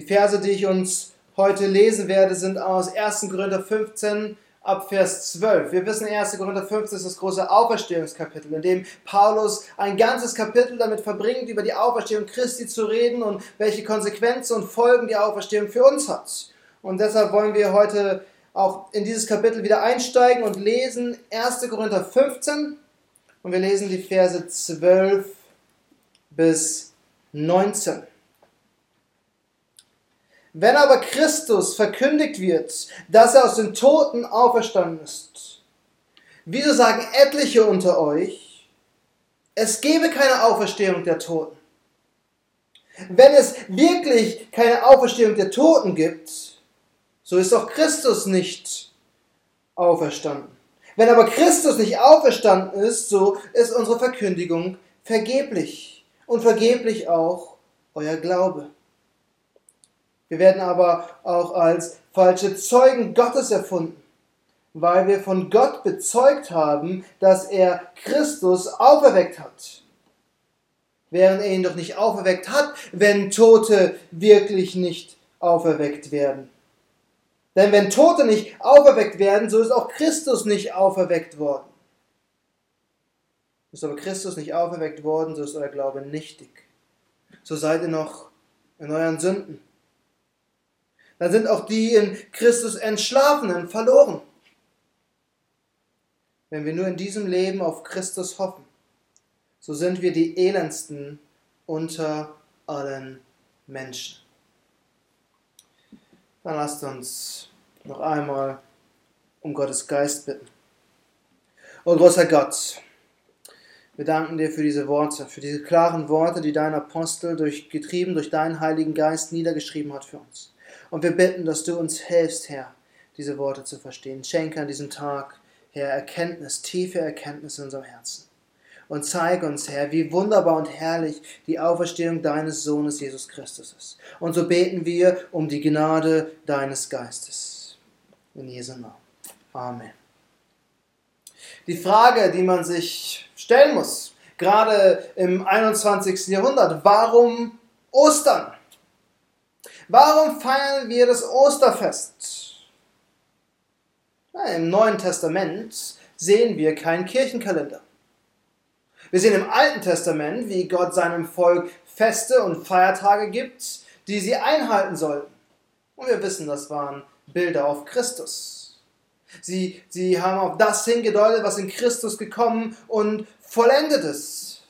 Die Verse, die ich uns heute lesen werde, sind aus 1. Korinther 15 ab Vers 12. Wir wissen, 1. Korinther 15 ist das große Auferstehungskapitel, in dem Paulus ein ganzes Kapitel damit verbringt, über die Auferstehung Christi zu reden und welche Konsequenzen und Folgen die Auferstehung für uns hat. Und deshalb wollen wir heute auch in dieses Kapitel wieder einsteigen und lesen 1. Korinther 15 und wir lesen die Verse 12 bis 19. Wenn aber Christus verkündigt wird, dass er aus den Toten auferstanden ist, wieso sagen etliche unter euch, es gebe keine Auferstehung der Toten? Wenn es wirklich keine Auferstehung der Toten gibt, so ist auch Christus nicht auferstanden. Wenn aber Christus nicht auferstanden ist, so ist unsere Verkündigung vergeblich und vergeblich auch euer Glaube. Wir werden aber auch als falsche Zeugen Gottes erfunden, weil wir von Gott bezeugt haben, dass er Christus auferweckt hat. Während er ihn doch nicht auferweckt hat, wenn Tote wirklich nicht auferweckt werden. Denn wenn Tote nicht auferweckt werden, so ist auch Christus nicht auferweckt worden. Ist aber Christus nicht auferweckt worden, so ist euer Glaube nichtig. So seid ihr noch in euren Sünden dann sind auch die in Christus Entschlafenen verloren. Wenn wir nur in diesem Leben auf Christus hoffen, so sind wir die elendsten unter allen Menschen. Dann lasst uns noch einmal um Gottes Geist bitten. O großer Gott, wir danken dir für diese Worte, für diese klaren Worte, die dein Apostel durch, getrieben durch deinen Heiligen Geist niedergeschrieben hat für uns. Und wir bitten, dass du uns hilfst, Herr, diese Worte zu verstehen. Schenke an diesem Tag, Herr, Erkenntnis, tiefe Erkenntnis in unserem Herzen. Und zeige uns, Herr, wie wunderbar und herrlich die Auferstehung deines Sohnes Jesus Christus ist. Und so beten wir um die Gnade deines Geistes. In Jesu Namen. Amen. Die Frage, die man sich stellen muss, gerade im 21. Jahrhundert, warum Ostern? Warum feiern wir das Osterfest? Na, Im Neuen Testament sehen wir keinen Kirchenkalender. Wir sehen im Alten Testament, wie Gott seinem Volk Feste und Feiertage gibt, die sie einhalten sollten. Und wir wissen, das waren Bilder auf Christus. Sie, sie haben auf das hingedeutet, was in Christus gekommen und vollendet ist.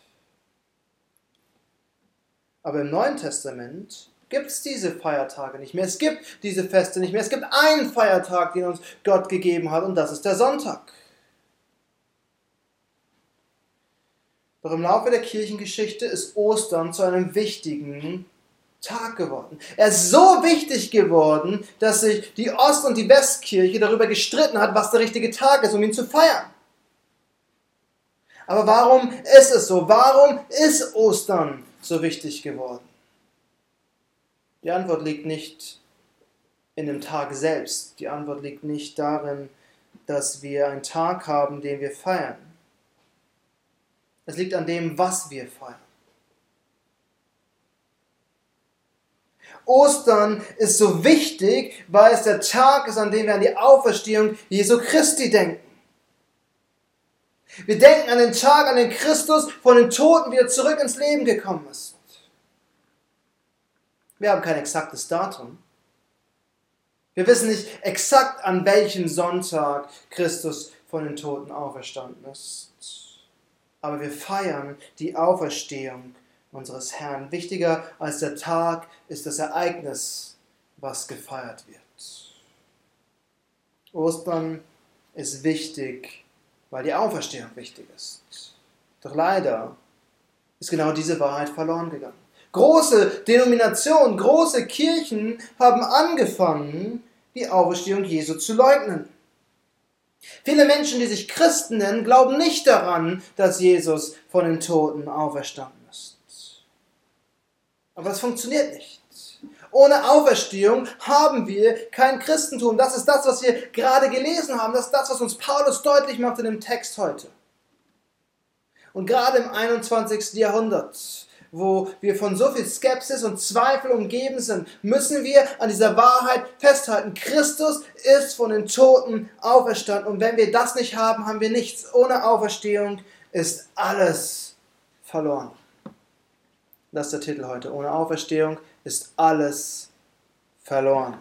Aber im Neuen Testament gibt es diese Feiertage nicht mehr. Es gibt diese Feste nicht mehr. Es gibt einen Feiertag, den uns Gott gegeben hat, und das ist der Sonntag. Doch im Laufe der Kirchengeschichte ist Ostern zu einem wichtigen Tag geworden. Er ist so wichtig geworden, dass sich die Ost- und die Westkirche darüber gestritten hat, was der richtige Tag ist, um ihn zu feiern. Aber warum ist es so? Warum ist Ostern so wichtig geworden? Die Antwort liegt nicht in dem Tag selbst. Die Antwort liegt nicht darin, dass wir einen Tag haben, den wir feiern. Es liegt an dem, was wir feiern. Ostern ist so wichtig, weil es der Tag ist, an dem wir an die Auferstehung Jesu Christi denken. Wir denken an den Tag, an den Christus von den Toten wieder zurück ins Leben gekommen ist. Wir haben kein exaktes Datum. Wir wissen nicht exakt, an welchem Sonntag Christus von den Toten auferstanden ist. Aber wir feiern die Auferstehung unseres Herrn. Wichtiger als der Tag ist das Ereignis, was gefeiert wird. Ostern ist wichtig, weil die Auferstehung wichtig ist. Doch leider ist genau diese Wahrheit verloren gegangen. Große Denominationen, große Kirchen haben angefangen, die Auferstehung Jesu zu leugnen. Viele Menschen, die sich Christen nennen, glauben nicht daran, dass Jesus von den Toten auferstanden ist. Aber es funktioniert nicht. Ohne Auferstehung haben wir kein Christentum. Das ist das, was wir gerade gelesen haben. Das ist das, was uns Paulus deutlich macht in dem Text heute. Und gerade im 21. Jahrhundert wo wir von so viel Skepsis und Zweifel umgeben sind, müssen wir an dieser Wahrheit festhalten. Christus ist von den Toten auferstanden. Und wenn wir das nicht haben, haben wir nichts. Ohne Auferstehung ist alles verloren. Das ist der Titel heute. Ohne Auferstehung ist alles verloren.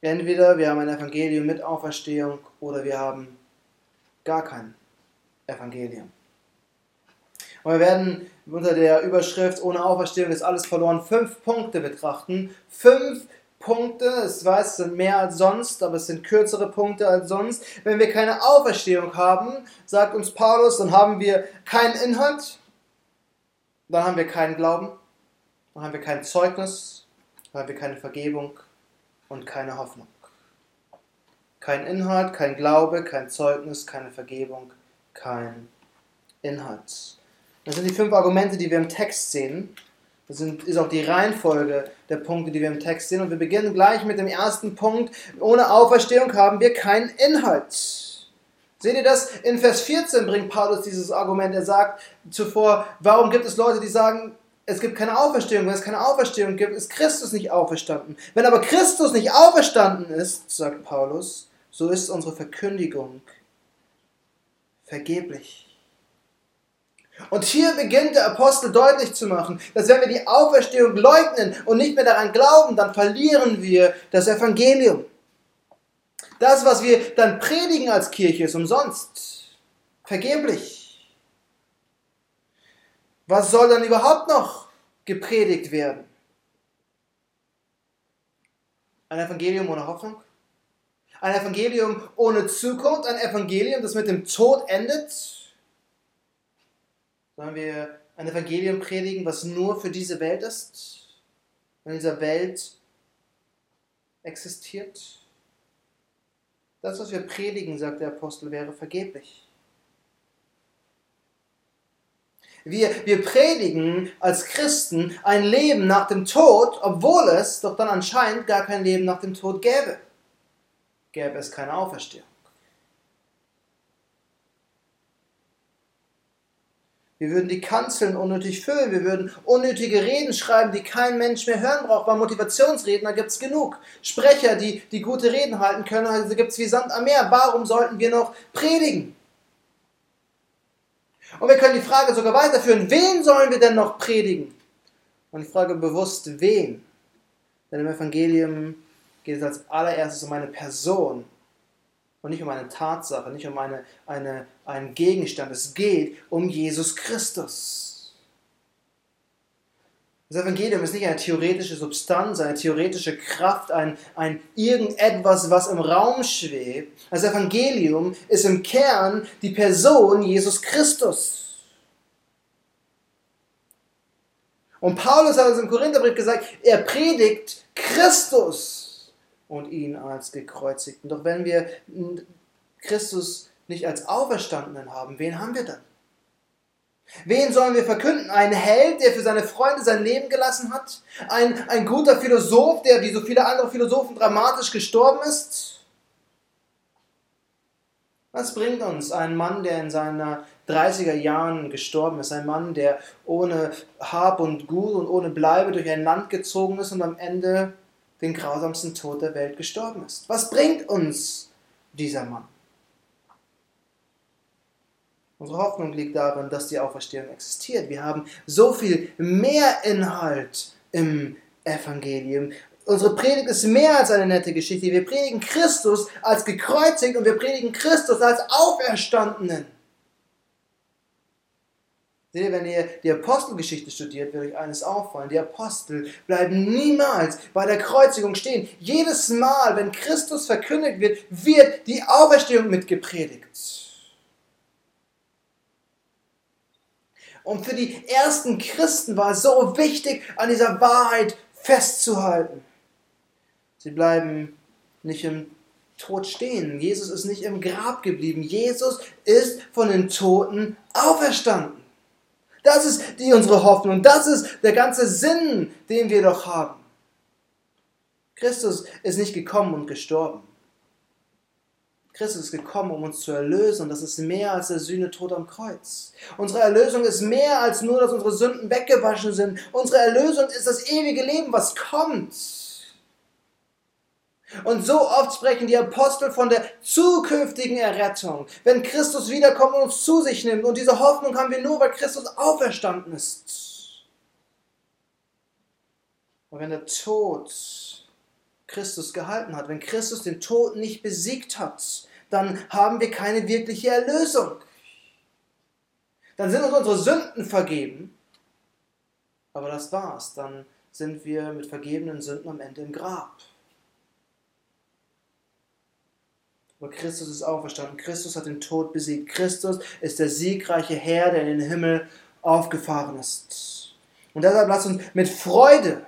Entweder wir haben ein Evangelium mit Auferstehung oder wir haben gar kein Evangelium. Und wir werden unter der Überschrift ohne Auferstehung ist alles verloren fünf Punkte betrachten. Fünf Punkte, ich weiß, es sind mehr als sonst, aber es sind kürzere Punkte als sonst. Wenn wir keine Auferstehung haben, sagt uns Paulus, dann haben wir keinen Inhalt, dann haben wir keinen Glauben, dann haben wir kein Zeugnis, dann haben wir keine Vergebung und keine Hoffnung. Kein Inhalt, kein Glaube, kein Zeugnis, keine Vergebung, kein Inhalt. Das sind die fünf Argumente, die wir im Text sehen. Das sind, ist auch die Reihenfolge der Punkte, die wir im Text sehen. Und wir beginnen gleich mit dem ersten Punkt. Ohne Auferstehung haben wir keinen Inhalt. Seht ihr das? In Vers 14 bringt Paulus dieses Argument. Er sagt zuvor, warum gibt es Leute, die sagen, es gibt keine Auferstehung. Wenn es keine Auferstehung gibt, ist Christus nicht auferstanden. Wenn aber Christus nicht auferstanden ist, sagt Paulus, so ist unsere Verkündigung vergeblich. Und hier beginnt der Apostel deutlich zu machen, dass wenn wir die Auferstehung leugnen und nicht mehr daran glauben, dann verlieren wir das Evangelium. Das, was wir dann predigen als Kirche, ist umsonst. Vergeblich. Was soll dann überhaupt noch gepredigt werden? Ein Evangelium ohne Hoffnung? Ein Evangelium ohne Zukunft? Ein Evangelium, das mit dem Tod endet? Sollen wir ein Evangelium predigen, was nur für diese Welt ist? In dieser Welt existiert? Das, was wir predigen, sagt der Apostel, wäre vergeblich. Wir, wir predigen als Christen ein Leben nach dem Tod, obwohl es doch dann anscheinend gar kein Leben nach dem Tod gäbe. Gäbe es keine Auferstehung. Wir würden die Kanzeln unnötig füllen. Wir würden unnötige Reden schreiben, die kein Mensch mehr hören braucht. Bei Motivationsredner gibt es genug. Sprecher, die, die gute Reden halten können, also gibt es wie Sand am Meer. Warum sollten wir noch predigen? Und wir können die Frage sogar weiterführen, wen sollen wir denn noch predigen? Und ich frage bewusst, wen? Denn im Evangelium geht es als allererstes um eine Person und nicht um eine Tatsache, nicht um eine, eine, einen Gegenstand. Es geht um Jesus Christus. Das Evangelium ist nicht eine theoretische Substanz, eine theoretische Kraft, ein, ein irgendetwas, was im Raum schwebt. Das Evangelium ist im Kern die Person Jesus Christus. Und Paulus hat uns im Korintherbrief gesagt, er predigt Christus und ihn als gekreuzigten. Doch wenn wir Christus nicht als Auferstandenen haben, wen haben wir dann? Wen sollen wir verkünden? Ein Held, der für seine Freunde sein Leben gelassen hat? Ein, ein guter Philosoph, der wie so viele andere Philosophen dramatisch gestorben ist? Was bringt uns ein Mann, der in seinen 30er Jahren gestorben ist? Ein Mann, der ohne Hab und Gut und ohne Bleibe durch ein Land gezogen ist und am Ende den grausamsten Tod der Welt gestorben ist? Was bringt uns dieser Mann? Unsere Hoffnung liegt darin, dass die Auferstehung existiert. Wir haben so viel mehr Inhalt im Evangelium. Unsere Predigt ist mehr als eine nette Geschichte. Wir predigen Christus als gekreuzigt und wir predigen Christus als Auferstandenen. Seht ihr, wenn ihr die Apostelgeschichte studiert, wird euch eines auffallen. Die Apostel bleiben niemals bei der Kreuzigung stehen. Jedes Mal, wenn Christus verkündigt wird, wird die Auferstehung mitgepredigt. Und für die ersten Christen war es so wichtig, an dieser Wahrheit festzuhalten. Sie bleiben nicht im Tod stehen. Jesus ist nicht im Grab geblieben. Jesus ist von den Toten auferstanden. Das ist die unsere Hoffnung. Das ist der ganze Sinn, den wir doch haben. Christus ist nicht gekommen und gestorben. Christus ist gekommen, um uns zu erlösen. Und das ist mehr als der Sühnetod am Kreuz. Unsere Erlösung ist mehr als nur, dass unsere Sünden weggewaschen sind. Unsere Erlösung ist das ewige Leben, was kommt. Und so oft sprechen die Apostel von der zukünftigen Errettung, wenn Christus wiederkommt und uns zu sich nimmt. Und diese Hoffnung haben wir nur, weil Christus auferstanden ist. Und wenn der Tod Christus gehalten hat, wenn Christus den Tod nicht besiegt hat, dann haben wir keine wirkliche Erlösung. Dann sind uns unsere Sünden vergeben, aber das war's. Dann sind wir mit vergebenen Sünden am Ende im Grab. Aber Christus ist auferstanden. Christus hat den Tod besiegt. Christus ist der siegreiche Herr, der in den Himmel aufgefahren ist. Und deshalb lasst uns mit Freude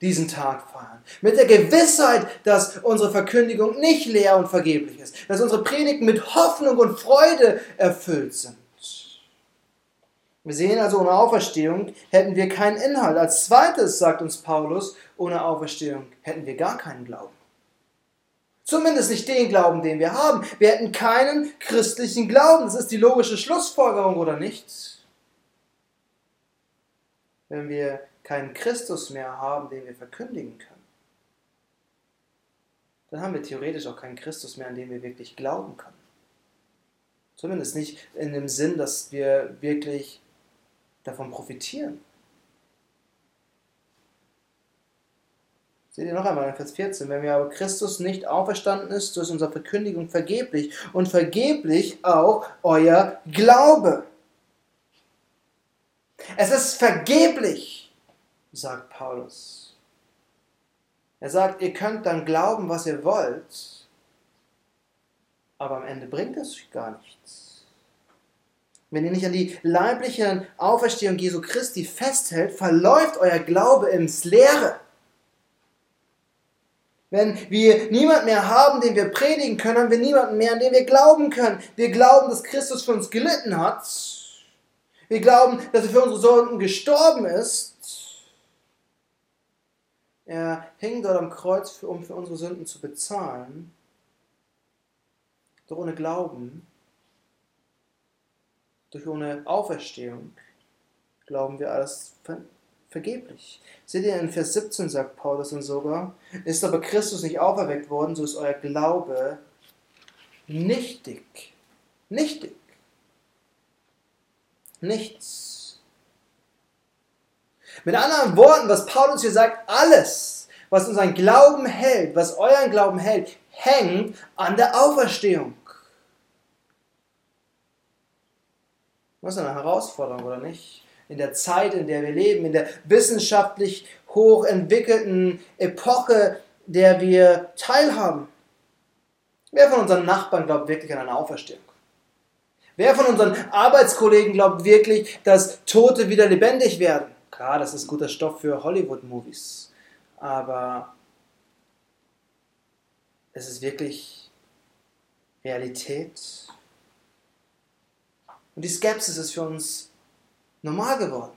diesen Tag feiern. Mit der Gewissheit, dass unsere Verkündigung nicht leer und vergeblich ist. Dass unsere Predigten mit Hoffnung und Freude erfüllt sind. Wir sehen also, ohne Auferstehung hätten wir keinen Inhalt. Als zweites sagt uns Paulus, ohne Auferstehung hätten wir gar keinen Glauben. Zumindest nicht den Glauben, den wir haben. Wir hätten keinen christlichen Glauben. Das ist die logische Schlussfolgerung, oder nicht? Wenn wir keinen Christus mehr haben, den wir verkündigen können, dann haben wir theoretisch auch keinen Christus mehr, an den wir wirklich glauben können. Zumindest nicht in dem Sinn, dass wir wirklich davon profitieren. Seht ihr noch einmal in Vers 14, wenn wir aber Christus nicht auferstanden ist, so ist unsere Verkündigung vergeblich und vergeblich auch euer Glaube. Es ist vergeblich, sagt Paulus. Er sagt, ihr könnt dann glauben, was ihr wollt, aber am Ende bringt es gar nichts. Wenn ihr nicht an die leibliche Auferstehung Jesu Christi festhält, verläuft euer Glaube ins Leere. Wenn wir niemanden mehr haben, den wir predigen können, haben wir niemanden mehr, an den wir glauben können. Wir glauben, dass Christus für uns gelitten hat. Wir glauben, dass er für unsere Sünden gestorben ist. Er hing dort am Kreuz, um für unsere Sünden zu bezahlen. Doch ohne Glauben, durch ohne Auferstehung, glauben wir alles vergeblich. Seht ihr, in Vers 17 sagt Paulus und sogar, ist aber Christus nicht auferweckt worden, so ist euer Glaube nichtig. Nichtig. Nichts. Mit anderen Worten, was Paulus hier sagt, alles, was unseren Glauben hält, was euren Glauben hält, hängt an der Auferstehung. Das ist eine Herausforderung, oder nicht? In der Zeit, in der wir leben, in der wissenschaftlich hochentwickelten Epoche, der wir teilhaben. Wer von unseren Nachbarn glaubt wirklich an eine Auferstehung? Wer von unseren Arbeitskollegen glaubt wirklich, dass Tote wieder lebendig werden? Klar, das ist guter Stoff für Hollywood-Movies, aber es ist wirklich Realität. Und die Skepsis ist für uns normal geworden.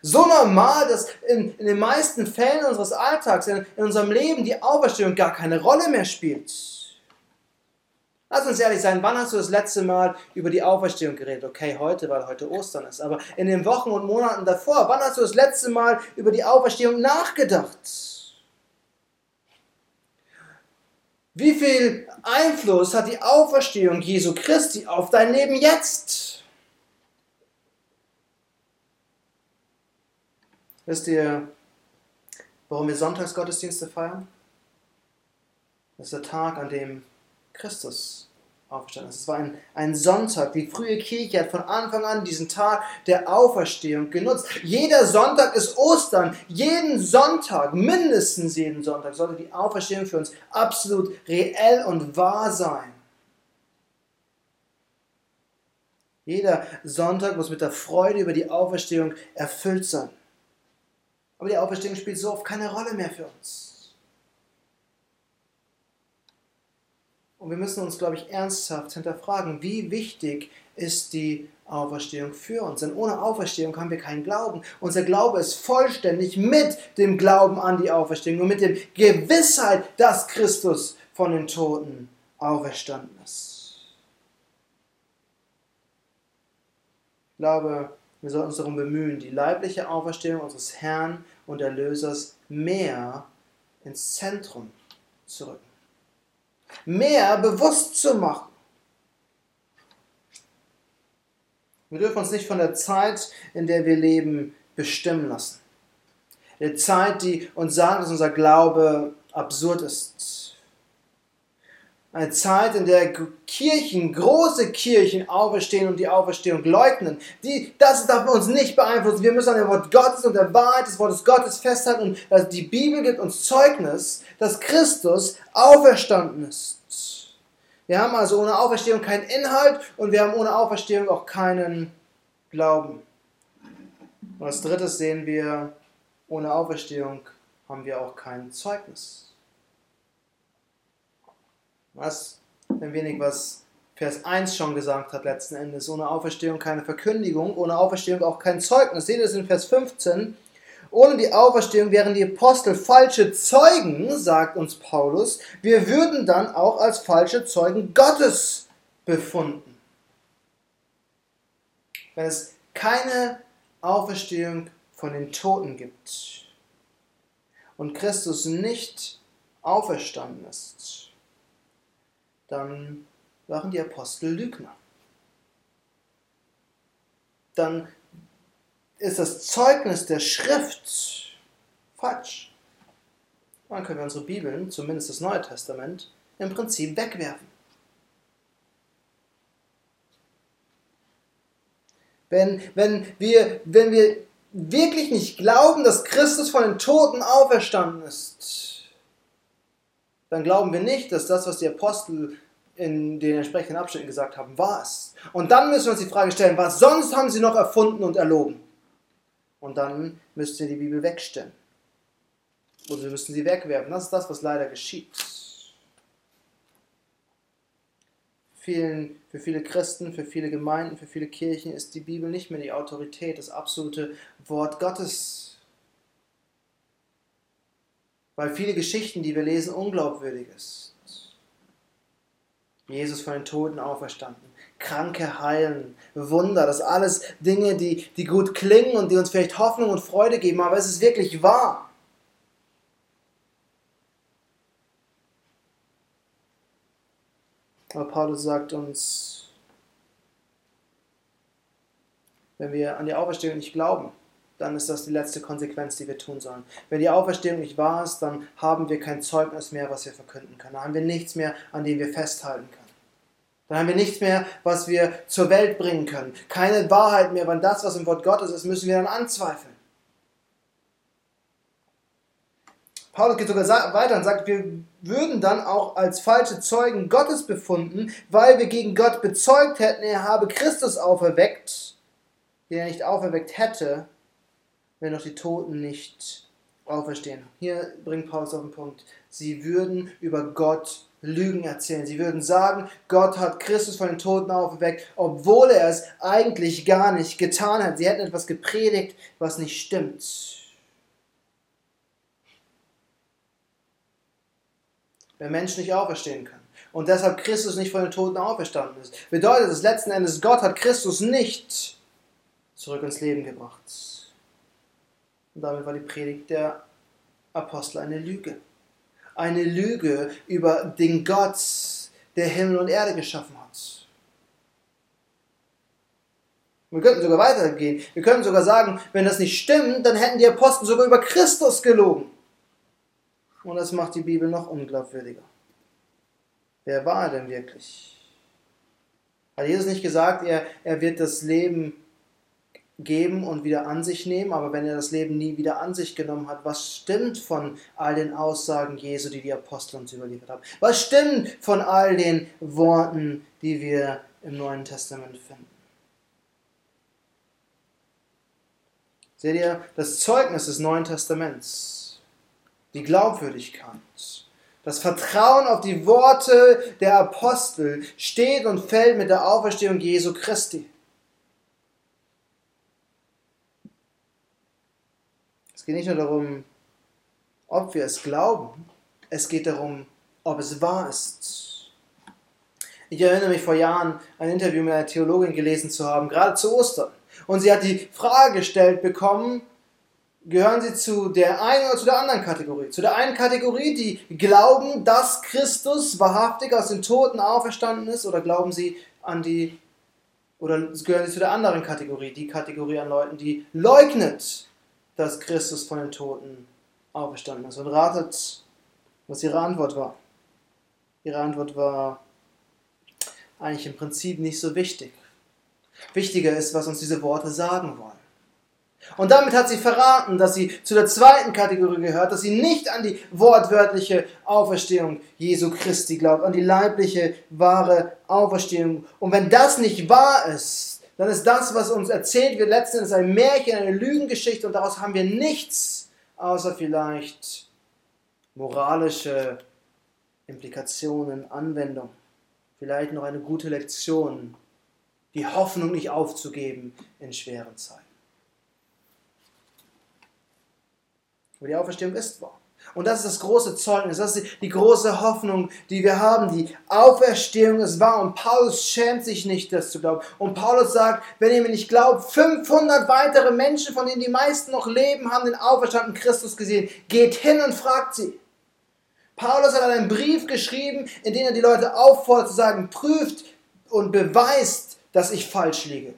So normal, dass in, in den meisten Fällen unseres Alltags, in, in unserem Leben, die Auferstehung gar keine Rolle mehr spielt. Lass uns ehrlich sein, wann hast du das letzte Mal über die Auferstehung geredet? Okay, heute, weil heute Ostern ist, aber in den Wochen und Monaten davor, wann hast du das letzte Mal über die Auferstehung nachgedacht? Wie viel Einfluss hat die Auferstehung Jesu Christi auf dein Leben jetzt? Wisst ihr, warum wir Sonntagsgottesdienste feiern? Das ist der Tag, an dem Christus auferstanden ist. Es war ein, ein Sonntag. Die frühe Kirche hat von Anfang an diesen Tag der Auferstehung genutzt. Jeder Sonntag ist Ostern. Jeden Sonntag, mindestens jeden Sonntag, sollte die Auferstehung für uns absolut reell und wahr sein. Jeder Sonntag muss mit der Freude über die Auferstehung erfüllt sein. Aber die Auferstehung spielt so oft keine Rolle mehr für uns. Und wir müssen uns, glaube ich, ernsthaft hinterfragen, wie wichtig ist die Auferstehung für uns. Denn ohne Auferstehung haben wir keinen Glauben. Unser Glaube ist vollständig mit dem Glauben an die Auferstehung und mit der Gewissheit, dass Christus von den Toten auferstanden ist. Ich glaube, wir sollten uns darum bemühen, die leibliche Auferstehung unseres Herrn und Erlösers mehr ins Zentrum zu rücken. Mehr bewusst zu machen. Wir dürfen uns nicht von der Zeit, in der wir leben, bestimmen lassen. Der Zeit, die uns sagt, dass unser Glaube absurd ist eine Zeit, in der Kirchen, große Kirchen auferstehen und die Auferstehung leugnen. Die, das darf uns nicht beeinflussen. Wir müssen an dem Wort Gottes und der Wahrheit des Wortes Gottes festhalten. Und die Bibel gibt uns Zeugnis, dass Christus auferstanden ist. Wir haben also ohne Auferstehung keinen Inhalt und wir haben ohne Auferstehung auch keinen Glauben. Und als drittes sehen wir, ohne Auferstehung haben wir auch kein Zeugnis. Was ein wenig was Vers 1 schon gesagt hat letzten Endes. Ohne Auferstehung keine Verkündigung, ohne Auferstehung auch kein Zeugnis. Seht ihr das in Vers 15? Ohne die Auferstehung wären die Apostel falsche Zeugen, sagt uns Paulus. Wir würden dann auch als falsche Zeugen Gottes befunden. Wenn es keine Auferstehung von den Toten gibt und Christus nicht auferstanden ist, dann waren die Apostel Lügner. Dann ist das Zeugnis der Schrift falsch. Dann können wir unsere Bibeln, zumindest das Neue Testament, im Prinzip wegwerfen. Wenn, wenn, wir, wenn wir wirklich nicht glauben, dass Christus von den Toten auferstanden ist, dann glauben wir nicht, dass das, was die Apostel in den entsprechenden Abschnitten gesagt haben, wahr ist. Und dann müssen wir uns die Frage stellen, was sonst haben sie noch erfunden und erlogen? Und dann müsst ihr die Bibel wegstellen. Oder wir müssen sie wegwerfen. Das ist das, was leider geschieht. Vielen, für viele Christen, für viele Gemeinden, für viele Kirchen ist die Bibel nicht mehr die Autorität, das absolute Wort Gottes weil viele Geschichten, die wir lesen, unglaubwürdig ist. Jesus von den Toten auferstanden, Kranke heilen, Wunder, das alles Dinge, die, die gut klingen und die uns vielleicht Hoffnung und Freude geben, aber es ist wirklich wahr. Aber Paulus sagt uns, wenn wir an die Auferstehung nicht glauben, dann ist das die letzte Konsequenz, die wir tun sollen. Wenn die Auferstehung nicht wahr ist, dann haben wir kein Zeugnis mehr, was wir verkünden können. Dann haben wir nichts mehr, an dem wir festhalten können. Dann haben wir nichts mehr, was wir zur Welt bringen können. Keine Wahrheit mehr, weil das, was im Wort Gottes ist, müssen wir dann anzweifeln. Paulus geht sogar weiter und sagt, wir würden dann auch als falsche Zeugen Gottes befunden, weil wir gegen Gott bezeugt hätten, er habe Christus auferweckt, den er nicht auferweckt hätte, wenn auch die Toten nicht auferstehen. Hier bringt Paulus auf den Punkt. Sie würden über Gott Lügen erzählen. Sie würden sagen, Gott hat Christus von den Toten auferweckt, obwohl er es eigentlich gar nicht getan hat. Sie hätten etwas gepredigt, was nicht stimmt. Wenn Menschen nicht auferstehen können und deshalb Christus nicht von den Toten auferstanden ist, bedeutet es letzten Endes, Gott hat Christus nicht zurück ins Leben gebracht. Und damit war die Predigt der Apostel eine Lüge. Eine Lüge über den Gott, der Himmel und Erde geschaffen hat. Wir könnten sogar weitergehen. Wir können sogar sagen, wenn das nicht stimmt, dann hätten die Apostel sogar über Christus gelogen. Und das macht die Bibel noch unglaubwürdiger. Wer war er denn wirklich? Hat Jesus nicht gesagt, er, er wird das Leben geben und wieder an sich nehmen, aber wenn er das Leben nie wieder an sich genommen hat, was stimmt von all den Aussagen Jesu, die die Apostel uns überliefert haben? Was stimmt von all den Worten, die wir im Neuen Testament finden? Seht ihr, das Zeugnis des Neuen Testaments, die Glaubwürdigkeit, das Vertrauen auf die Worte der Apostel steht und fällt mit der Auferstehung Jesu Christi. Es geht nicht nur darum, ob wir es glauben, es geht darum, ob es wahr ist. Ich erinnere mich vor Jahren ein Interview mit einer Theologin gelesen zu haben, gerade zu Ostern. Und sie hat die Frage gestellt bekommen, gehören sie zu der einen oder zu der anderen Kategorie? Zu der einen Kategorie, die glauben, dass Christus wahrhaftig aus den Toten auferstanden ist, oder glauben sie an die, oder gehören sie zu der anderen Kategorie, die Kategorie an Leuten, die leugnet, dass Christus von den Toten auferstanden ist? Und ratet, was ihre Antwort war. Ihre Antwort war eigentlich im Prinzip nicht so wichtig. Wichtiger ist, was uns diese Worte sagen wollen. Und damit hat sie verraten, dass sie zu der zweiten Kategorie gehört, dass sie nicht an die wortwörtliche Auferstehung Jesu Christi glaubt, an die leibliche, wahre Auferstehung. Und wenn das nicht wahr ist, dann ist das, was uns erzählt wird, letzten Endes ein Märchen, eine Lügengeschichte und daraus haben wir nichts, außer vielleicht moralische Implikationen, Anwendung. Vielleicht noch eine gute Lektion, die Hoffnung nicht aufzugeben in schweren Zeiten. Aber die Auferstehung ist wahr. Und das ist das große Zeugnis, das ist die große Hoffnung, die wir haben. Die Auferstehung ist wahr und Paulus schämt sich nicht, das zu glauben. Und Paulus sagt, wenn ihr mir nicht glaubt, 500 weitere Menschen, von denen die meisten noch leben, haben den auferstandenen Christus gesehen. Geht hin und fragt sie. Paulus hat einen Brief geschrieben, in dem er die Leute auffordert zu sagen, prüft und beweist, dass ich falsch liege.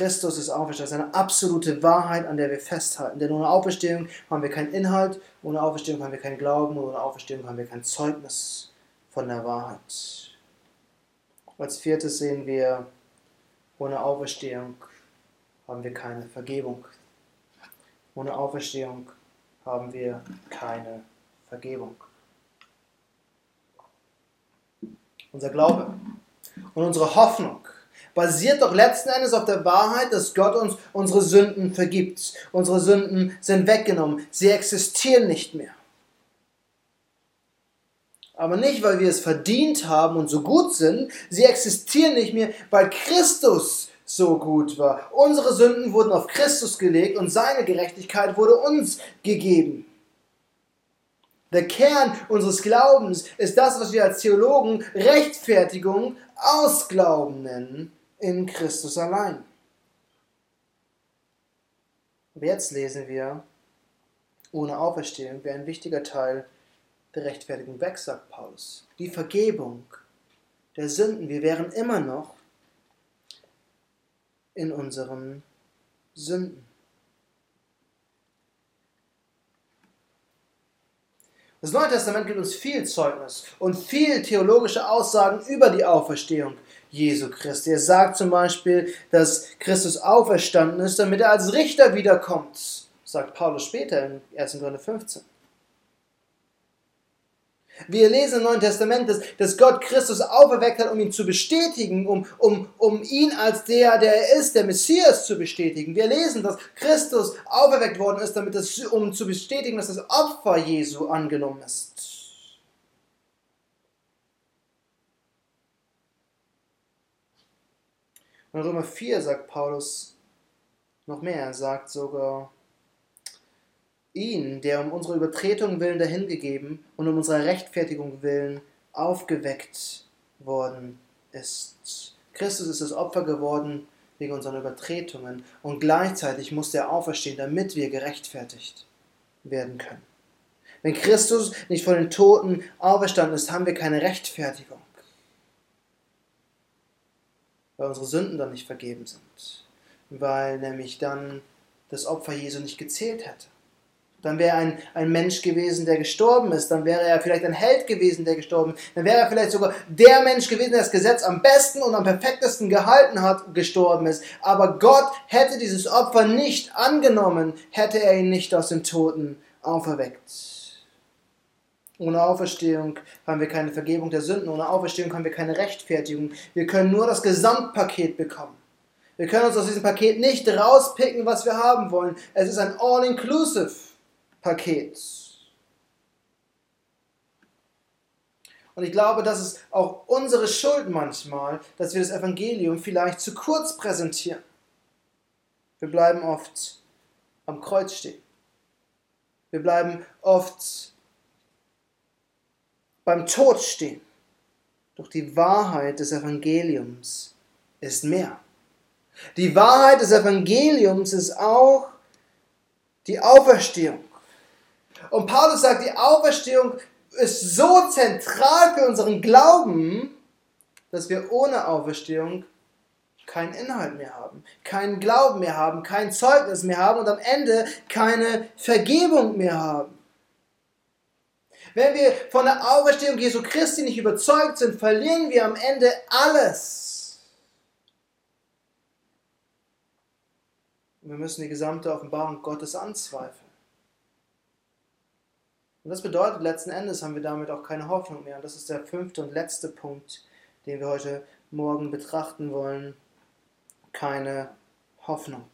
Christus ist auferstanden. Das eine absolute Wahrheit, an der wir festhalten. Denn ohne Auferstehung haben wir keinen Inhalt, ohne Auferstehung haben wir keinen Glauben, ohne Auferstehung haben wir kein Zeugnis von der Wahrheit. Als viertes sehen wir, ohne Auferstehung haben wir keine Vergebung. Ohne Auferstehung haben wir keine Vergebung. Unser Glaube und unsere Hoffnung basiert doch letzten Endes auf der Wahrheit, dass Gott uns unsere Sünden vergibt. Unsere Sünden sind weggenommen. Sie existieren nicht mehr. Aber nicht, weil wir es verdient haben und so gut sind. Sie existieren nicht mehr, weil Christus so gut war. Unsere Sünden wurden auf Christus gelegt und seine Gerechtigkeit wurde uns gegeben. Der Kern unseres Glaubens ist das, was wir als Theologen Rechtfertigung aus Glauben nennen in Christus allein. Und jetzt lesen wir, ohne Auferstehung wäre ein wichtiger Teil der Rechtfertigung weg, sagt Paulus. Die Vergebung der Sünden. Wir wären immer noch in unseren Sünden. Das Neue Testament gibt uns viel Zeugnis und viel theologische Aussagen über die Auferstehung Jesu Christi. Er sagt zum Beispiel, dass Christus auferstanden ist, damit er als Richter wiederkommt, sagt Paulus später in 1. Korinther 15. Wir lesen im Neuen Testament, dass, dass Gott Christus auferweckt hat, um ihn zu bestätigen, um, um, um ihn als der, der er ist, der Messias zu bestätigen. Wir lesen, dass Christus auferweckt worden ist, damit es, um zu bestätigen, dass das Opfer Jesu angenommen ist. In Römer 4 sagt Paulus noch mehr. Er sagt sogar, ihn, der um unsere Übertretung willen dahingegeben und um unserer Rechtfertigung willen aufgeweckt worden ist. Christus ist das Opfer geworden wegen unseren Übertretungen und gleichzeitig musste er auferstehen, damit wir gerechtfertigt werden können. Wenn Christus nicht von den Toten auferstanden ist, haben wir keine Rechtfertigung weil unsere Sünden dann nicht vergeben sind, weil nämlich dann das Opfer Jesu nicht gezählt hätte. Dann wäre ein, ein Mensch gewesen, der gestorben ist. Dann wäre er vielleicht ein Held gewesen, der gestorben ist. Dann wäre er vielleicht sogar der Mensch gewesen, der das Gesetz am besten und am perfektesten gehalten hat, gestorben ist. Aber Gott hätte dieses Opfer nicht angenommen, hätte er ihn nicht aus den Toten auferweckt. Ohne Auferstehung haben wir keine Vergebung der Sünden. Ohne Auferstehung haben wir keine Rechtfertigung. Wir können nur das Gesamtpaket bekommen. Wir können uns aus diesem Paket nicht rauspicken, was wir haben wollen. Es ist ein All-Inclusive-Paket. Und ich glaube, das ist auch unsere Schuld manchmal, dass wir das Evangelium vielleicht zu kurz präsentieren. Wir bleiben oft am Kreuz stehen. Wir bleiben oft beim Tod stehen. Doch die Wahrheit des Evangeliums ist mehr. Die Wahrheit des Evangeliums ist auch die Auferstehung. Und Paulus sagt, die Auferstehung ist so zentral für unseren Glauben, dass wir ohne Auferstehung keinen Inhalt mehr haben, keinen Glauben mehr haben, kein Zeugnis mehr haben und am Ende keine Vergebung mehr haben. Wenn wir von der Auferstehung Jesu Christi nicht überzeugt sind, verlieren wir am Ende alles. Wir müssen die gesamte Offenbarung Gottes anzweifeln. Und das bedeutet, letzten Endes haben wir damit auch keine Hoffnung mehr. Und das ist der fünfte und letzte Punkt, den wir heute Morgen betrachten wollen. Keine Hoffnung.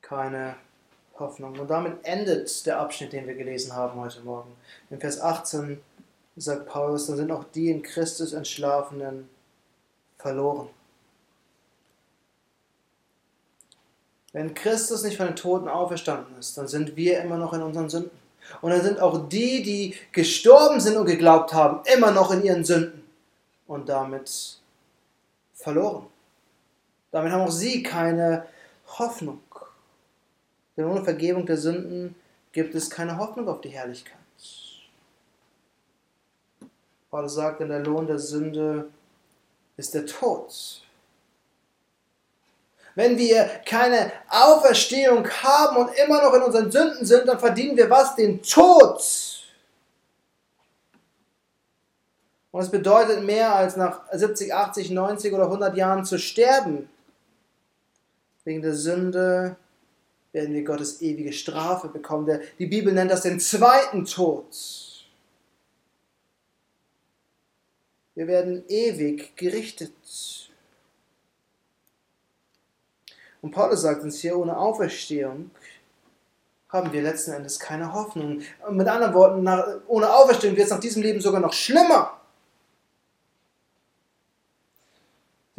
Keine Hoffnung. Und damit endet der Abschnitt, den wir gelesen haben heute Morgen. In Vers 18 sagt Paulus, dann sind auch die in Christus Entschlafenen verloren. Wenn Christus nicht von den Toten auferstanden ist, dann sind wir immer noch in unseren Sünden. Und dann sind auch die, die gestorben sind und geglaubt haben, immer noch in ihren Sünden und damit verloren. Damit haben auch sie keine Hoffnung. Denn ohne Vergebung der Sünden gibt es keine Hoffnung auf die Herrlichkeit. Paulus sagt, denn der Lohn der Sünde ist der Tod. Wenn wir keine Auferstehung haben und immer noch in unseren Sünden sind, dann verdienen wir was? Den Tod. Und es bedeutet mehr als nach 70, 80, 90 oder 100 Jahren zu sterben. Wegen der Sünde werden wir Gottes ewige Strafe bekommen. Die Bibel nennt das den zweiten Tod. Wir werden ewig gerichtet. Und Paulus sagt uns hier, ohne Auferstehung haben wir letzten Endes keine Hoffnung. Mit anderen Worten, ohne Auferstehung wird es nach diesem Leben sogar noch schlimmer.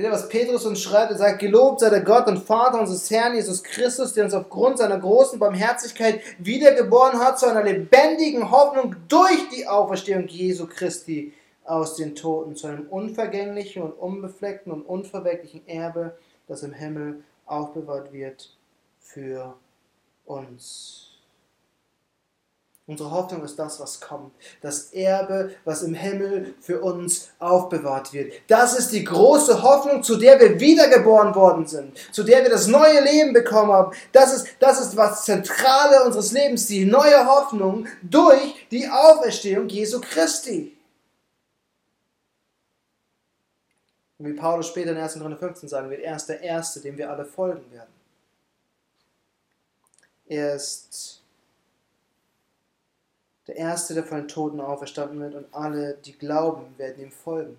Seht ihr, was Petrus uns schreibt? Er sagt, gelobt sei der Gott und Vater unseres Herrn Jesus Christus, der uns aufgrund seiner großen Barmherzigkeit wiedergeboren hat zu einer lebendigen Hoffnung durch die Auferstehung Jesu Christi aus den Toten, zu einem unvergänglichen und unbefleckten und unverwecklichen Erbe, das im Himmel aufbewahrt wird für uns. Unsere Hoffnung ist das, was kommt. Das Erbe, was im Himmel für uns aufbewahrt wird. Das ist die große Hoffnung, zu der wir wiedergeboren worden sind, zu der wir das neue Leben bekommen haben. Das ist, das ist was Zentrale unseres Lebens, die neue Hoffnung durch die Auferstehung Jesu Christi. Und wie Paulus später in 1. Korinther 15 sagen wird, er ist der Erste, dem wir alle folgen werden. Er ist der Erste, der von den Toten auferstanden wird und alle, die glauben, werden ihm folgen.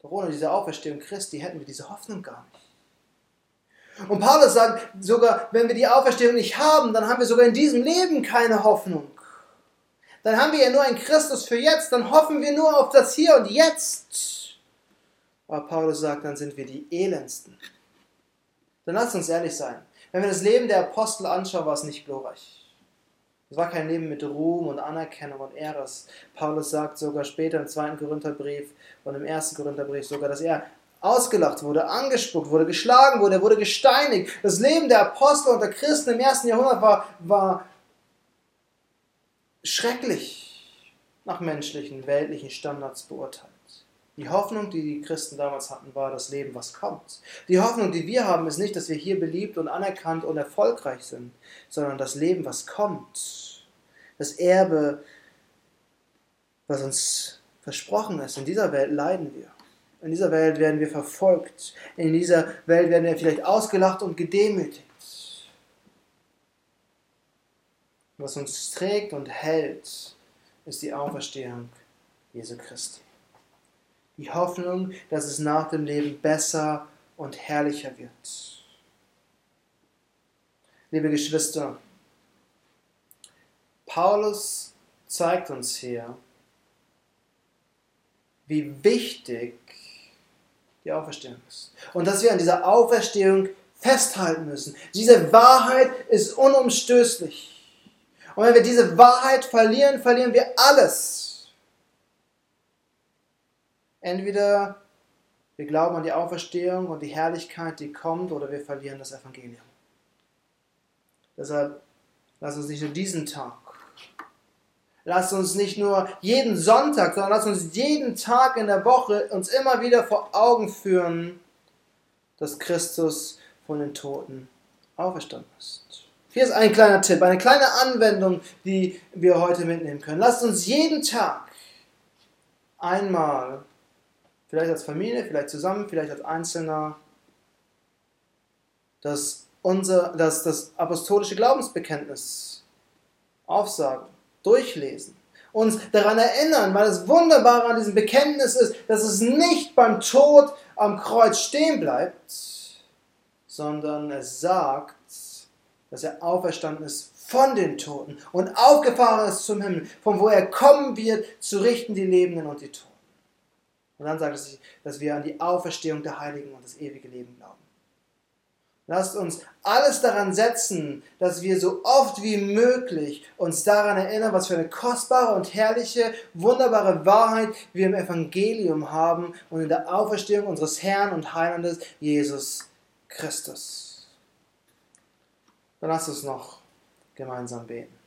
Doch ohne diese Auferstehung Christi hätten wir diese Hoffnung gar nicht. Und Paulus sagt sogar, wenn wir die Auferstehung nicht haben, dann haben wir sogar in diesem Leben keine Hoffnung. Dann haben wir ja nur einen Christus für jetzt, dann hoffen wir nur auf das Hier und Jetzt. Aber Paulus sagt, dann sind wir die Elendsten. Dann lasst uns ehrlich sein. Wenn wir das Leben der Apostel anschauen, war es nicht glorreich. Es war kein Leben mit Ruhm und Anerkennung und Ehre. Paulus sagt sogar später im zweiten Korintherbrief und im ersten Korintherbrief sogar, dass er ausgelacht wurde, angespuckt wurde, geschlagen wurde, er wurde gesteinigt. Das Leben der Apostel und der Christen im ersten Jahrhundert war, war schrecklich nach menschlichen, weltlichen Standards beurteilt. Die Hoffnung, die die Christen damals hatten, war das Leben, was kommt. Die Hoffnung, die wir haben, ist nicht, dass wir hier beliebt und anerkannt und erfolgreich sind, sondern das Leben, was kommt. Das Erbe, was uns versprochen ist. In dieser Welt leiden wir. In dieser Welt werden wir verfolgt. In dieser Welt werden wir vielleicht ausgelacht und gedemütigt. Was uns trägt und hält, ist die Auferstehung Jesu Christi. Die Hoffnung, dass es nach dem Leben besser und herrlicher wird. Liebe Geschwister, Paulus zeigt uns hier, wie wichtig die Auferstehung ist. Und dass wir an dieser Auferstehung festhalten müssen. Diese Wahrheit ist unumstößlich. Und wenn wir diese Wahrheit verlieren, verlieren wir alles. Entweder wir glauben an die Auferstehung und die Herrlichkeit, die kommt, oder wir verlieren das Evangelium. Deshalb lass uns nicht nur diesen Tag, lass uns nicht nur jeden Sonntag, sondern lass uns jeden Tag in der Woche uns immer wieder vor Augen führen, dass Christus von den Toten auferstanden ist. Hier ist ein kleiner Tipp, eine kleine Anwendung, die wir heute mitnehmen können. Lasst uns jeden Tag einmal, vielleicht als Familie, vielleicht zusammen, vielleicht als Einzelner, das, unser, das, das apostolische Glaubensbekenntnis aufsagen, durchlesen, uns daran erinnern, weil das Wunderbare an diesem Bekenntnis ist, dass es nicht beim Tod am Kreuz stehen bleibt, sondern es sagt, dass er auferstanden ist von den Toten und aufgefahren ist zum Himmel, von wo er kommen wird, zu richten die Lebenden und die Toten. Und dann sagt es, dass wir an die Auferstehung der Heiligen und das ewige Leben glauben. Lasst uns alles daran setzen, dass wir so oft wie möglich uns daran erinnern, was für eine kostbare und herrliche, wunderbare Wahrheit wir im Evangelium haben und in der Auferstehung unseres Herrn und Heilandes Jesus Christus. Dann lass uns noch gemeinsam beten.